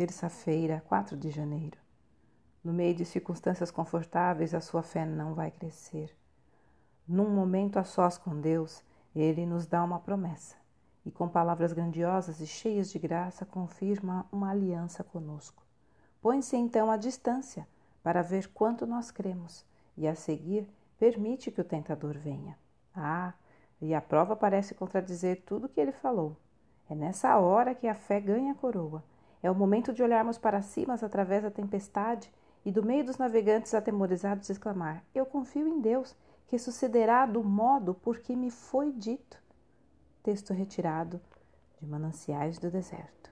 Terça-feira, 4 de janeiro. No meio de circunstâncias confortáveis, a sua fé não vai crescer. Num momento a sós com Deus, Ele nos dá uma promessa e, com palavras grandiosas e cheias de graça, confirma uma aliança conosco. Põe-se então à distância para ver quanto nós cremos e, a seguir, permite que o tentador venha. Ah, e a prova parece contradizer tudo o que ele falou. É nessa hora que a fé ganha a coroa. É o momento de olharmos para cima através da tempestade e do meio dos navegantes atemorizados exclamar: Eu confio em Deus, que sucederá do modo por que me foi dito. Texto retirado de Mananciais do Deserto.